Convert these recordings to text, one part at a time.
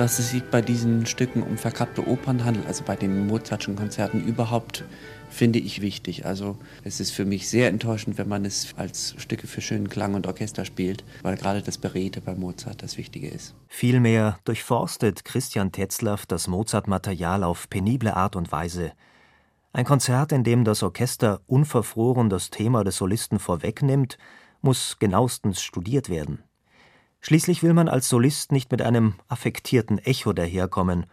Dass es sich bei diesen Stücken um verkappte Opern handelt, also bei den Mozartschen Konzerten überhaupt, finde ich wichtig. Also es ist für mich sehr enttäuschend, wenn man es als Stücke für schönen Klang und Orchester spielt, weil gerade das Beredte bei Mozart das Wichtige ist. Vielmehr durchforstet Christian Tetzlaff das Mozart-Material auf penible Art und Weise. Ein Konzert, in dem das Orchester unverfroren das Thema des Solisten vorwegnimmt, muss genauestens studiert werden. Schließlich will man als Solist nicht mit einem affektierten Echo daherkommen.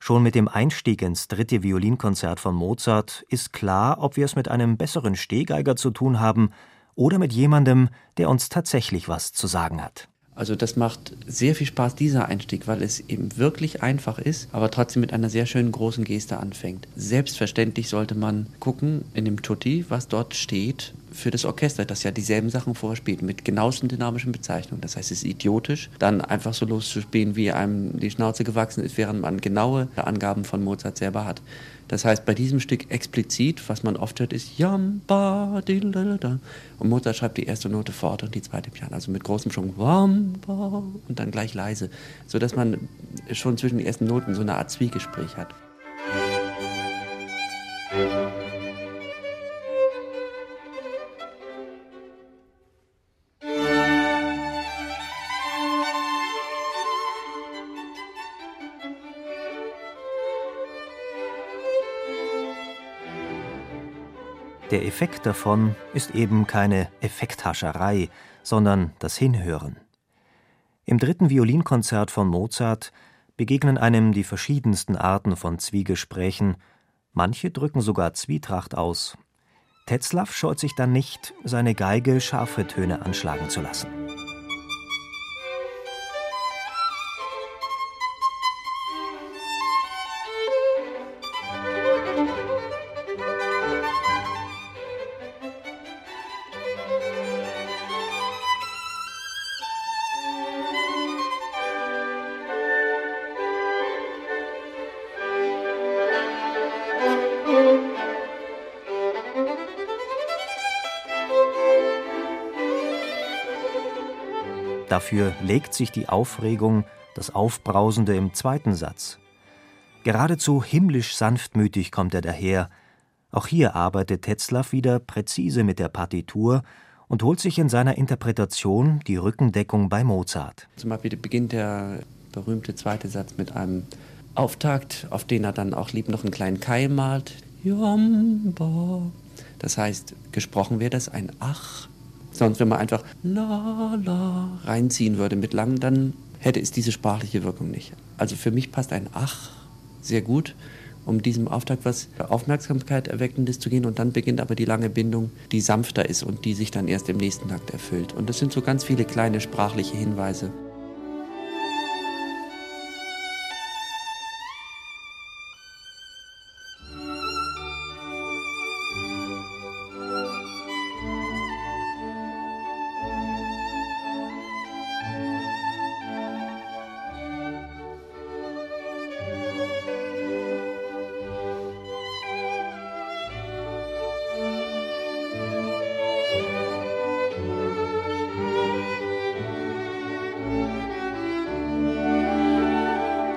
Schon mit dem Einstieg ins dritte Violinkonzert von Mozart ist klar, ob wir es mit einem besseren Stehgeiger zu tun haben oder mit jemandem, der uns tatsächlich was zu sagen hat. Also das macht sehr viel Spaß, dieser Einstieg, weil es eben wirklich einfach ist, aber trotzdem mit einer sehr schönen großen Geste anfängt. Selbstverständlich sollte man gucken in dem Tutti, was dort steht für das Orchester, das ja dieselben Sachen vorspielt, mit genauesten dynamischen Bezeichnungen. Das heißt, es ist idiotisch, dann einfach so loszuspielen, wie einem die Schnauze gewachsen ist, während man genaue Angaben von Mozart selber hat. Das heißt, bei diesem Stück explizit, was man oft hört, ist Jamba, und Mozart schreibt die erste Note fort und die zweite Piano, also mit großem Schwung Wamba und dann gleich leise, sodass man schon zwischen den ersten Noten so eine Art Zwiegespräch hat. Der Effekt davon ist eben keine Effekthascherei, sondern das Hinhören. Im dritten Violinkonzert von Mozart begegnen einem die verschiedensten Arten von Zwiegesprächen, manche drücken sogar Zwietracht aus. Tetzlaff scheut sich dann nicht, seine Geige scharfe Töne anschlagen zu lassen. Dafür legt sich die Aufregung, das Aufbrausende im zweiten Satz. Geradezu himmlisch sanftmütig kommt er daher. Auch hier arbeitet Tetzlaff wieder präzise mit der Partitur und holt sich in seiner Interpretation die Rückendeckung bei Mozart. Zum Beispiel beginnt der berühmte zweite Satz mit einem Auftakt, auf den er dann auch lieb noch einen kleinen Keil malt. Das heißt, gesprochen wäre das ein Ach Sonst, wenn man einfach la la reinziehen würde mit lang, dann hätte es diese sprachliche Wirkung nicht. Also für mich passt ein Ach sehr gut, um diesem Auftakt was Aufmerksamkeit erweckendes zu gehen. Und dann beginnt aber die lange Bindung, die sanfter ist und die sich dann erst im nächsten Takt erfüllt. Und das sind so ganz viele kleine sprachliche Hinweise.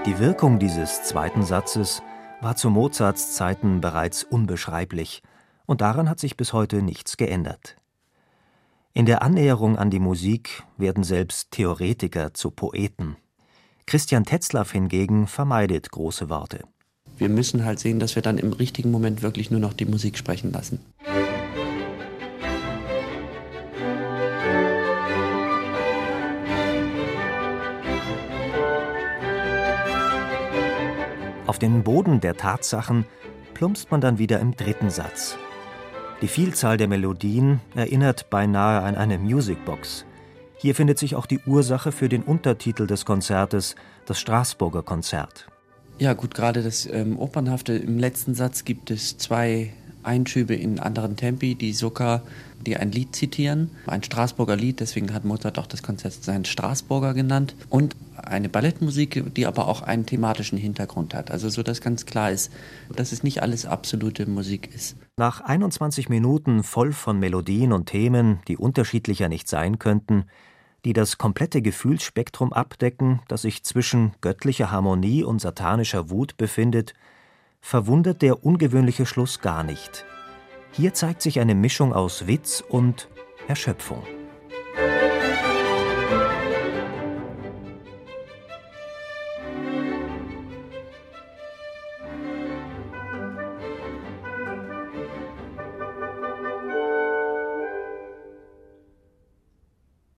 Die Wirkung dieses zweiten Satzes war zu Mozarts Zeiten bereits unbeschreiblich, und daran hat sich bis heute nichts geändert. In der Annäherung an die Musik werden selbst Theoretiker zu Poeten. Christian Tetzlaff hingegen vermeidet große Worte. Wir müssen halt sehen, dass wir dann im richtigen Moment wirklich nur noch die Musik sprechen lassen. Den Boden der Tatsachen plumpst man dann wieder im dritten Satz. Die Vielzahl der Melodien erinnert beinahe an eine Musicbox. Hier findet sich auch die Ursache für den Untertitel des Konzertes, das Straßburger Konzert. Ja, gut, gerade das ähm, Opernhafte. Im letzten Satz gibt es zwei Einschübe in anderen Tempi, die sogar die ein Lied zitieren, ein Straßburger Lied, deswegen hat Mozart auch das Konzert sein Straßburger genannt und eine Ballettmusik, die aber auch einen thematischen Hintergrund hat. Also so dass ganz klar ist, dass es nicht alles absolute Musik ist. Nach 21 Minuten voll von Melodien und Themen, die unterschiedlicher nicht sein könnten, die das komplette Gefühlsspektrum abdecken, das sich zwischen göttlicher Harmonie und satanischer Wut befindet, verwundert der ungewöhnliche Schluss gar nicht. Hier zeigt sich eine Mischung aus Witz und Erschöpfung.